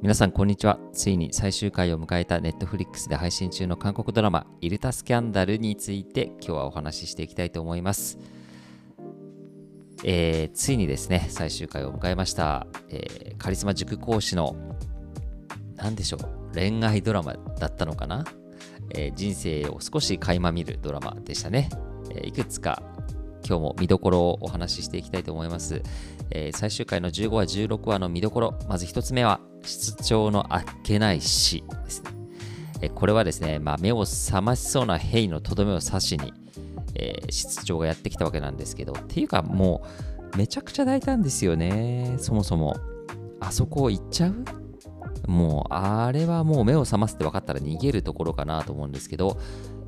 皆さんこんにちは。ついに最終回を迎えた Netflix で配信中の韓国ドラマイルタスキャンダルについて今日はお話ししていきたいと思います。えー、ついにですね最終回を迎えました、えー、カリスマ塾講師の何でしょう恋愛ドラマだったのかな、えー、人生を少し垣間見るドラマでしたね、えいくつか今日も見どころをお話ししていきたいと思います。えー、最終回の15話、16話の見どころ、まず1つ目は、室長のあっけない死ですね。え、これはですね、まあ、目を覚ましそうなヘイのとどめを刺しに、えー、室長がやってきたわけなんですけど、っていうかもう、めちゃくちゃ大胆ですよね、そもそも。あそこ行っちゃう？もう、あれはもう目を覚ますって分かったら逃げるところかなと思うんですけど、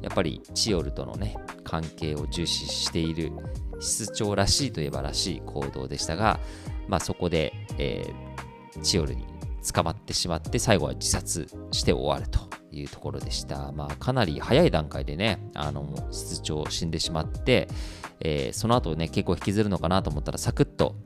やっぱりチオルとのね、関係を重視している室長らしいといえばらしい行動でしたが、まあ、そこで、えー、チオルに捕まってしまって最後は自殺して終わるというところでした。まあ、かなり早い段階でね、あの室長死んでしまって、えー、その後ね、結構引きずるのかなと思ったらサクッと、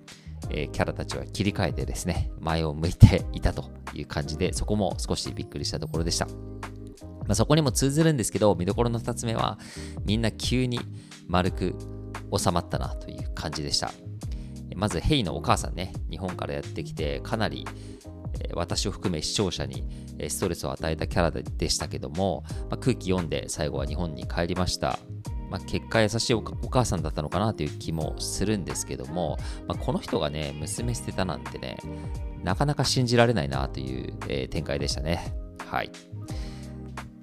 えー、キャラたちは切り替えてですね、前を向いていたという感じで、そこも少しびっくりしたところでした。まあ、そこにも通ずるんですけど、見どころの2つ目は、みんな急に丸く収まったなという感じでした。まず、ヘイのお母さんね、日本からやってきて、かなり私を含め視聴者にストレスを与えたキャラでしたけども、まあ、空気読んで最後は日本に帰りました。まあ、結果優しいお母さんだったのかなという気もするんですけども、まあ、この人がね、娘捨てたなんてね、なかなか信じられないなという、えー、展開でしたね。はい。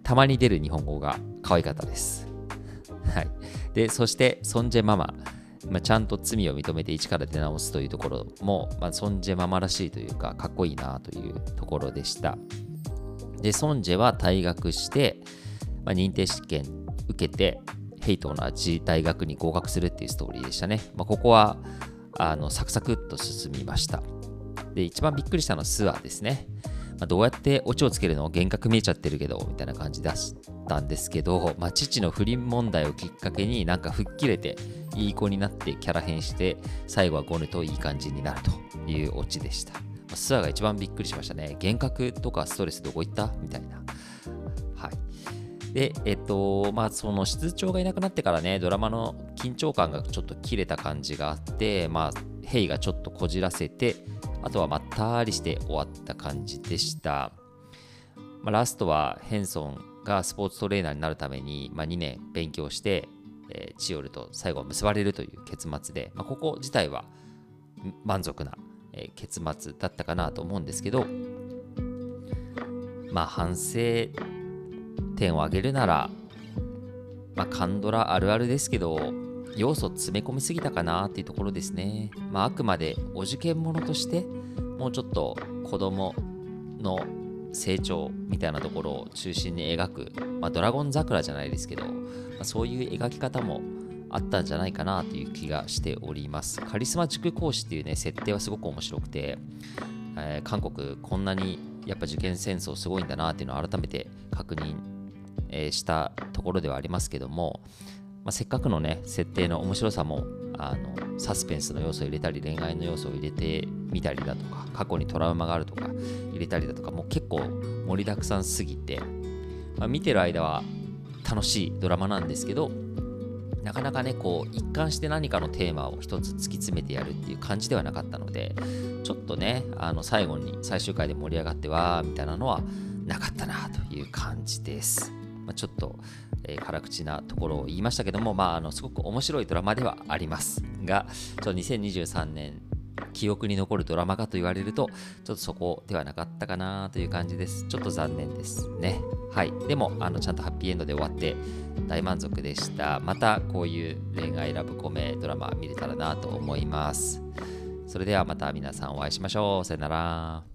たまに出る日本語が可愛かったです。はい。で、そして、ソンジェママ。まあ、ちゃんと罪を認めて一から出直すというところも、まあ、ソンジェママらしいというか、かっこいいなというところでした。で、ソンジェは退学して、まあ、認定試験受けて、ヘイと同じ大学に合格するっていうストーリーでしたね。まあ、ここは、あの、サクサクっと進みました。で、一番びっくりしたのはスアですね。まあ、どうやってオチをつけるの幻覚見えちゃってるけど、みたいな感じ出したんですけど、まあ、父の不倫問題をきっかけになんか吹っ切れて、いい子になってキャラ変して、最後はゴヌといい感じになるというオチでした。まあ、スアが一番びっくりしましたね。幻覚とかストレスどこ行った？みたいな。はい。で、えっと、まあ、その室長がいなくなってからね、ドラマの緊張感がちょっと切れた感じがあって、まあ、ヘイがちょっとこじらせて、あとはまったりして終わった感じでした。まあ、ラストはヘンソンがスポーツトレーナーになるために、まあ、2年勉強して、えー、チオルと最後は結ばれるという結末で、まあ、ここ自体は満足な、えー、結末だったかなと思うんですけど、まあ反省点を挙げるなら、まあ、カンドラあるあるですけど、要素詰め込みすぎたかなっていうところですね。まあ、あくまでお受験者として、もうちょっと子供の成長みたいなところを中心に描く、まあ、ドラゴン桜じゃないですけど、まあ、そういう描き方もあったんじゃないかなという気がしております。カリスマ塾講師っていうね、設定はすごく面白くて、えー、韓国こんなにやっぱ受験戦争すごいんだなっていうのを改めて確認、えー、したところではありますけども、まあ、せっかくのね設定の面白さもあのサスペンスの要素を入れたり恋愛の要素を入れてみたりだとか過去にトラウマがあるとか入れたりだとかもう結構盛りだくさんすぎて、まあ、見てる間は楽しいドラマなんですけどなかなかねこう一貫して何かのテーマを一つ突き詰めてやるっていう感じではなかったのでちょっとねあの最後に最終回で盛り上がってわーみたいなのはなかったなという感じです。まあ、ちょっと、えー、辛口なところを言いましたけども、まあ、あのすごく面白いドラマではありますが、ちょっと2023年記憶に残るドラマかと言われると、ちょっとそこではなかったかなという感じです。ちょっと残念ですね。はい。でも、あのちゃんとハッピーエンドで終わって大満足でした。またこういう恋愛ラブコメドラマ見れたらなと思います。それではまた皆さんお会いしましょう。さよなら。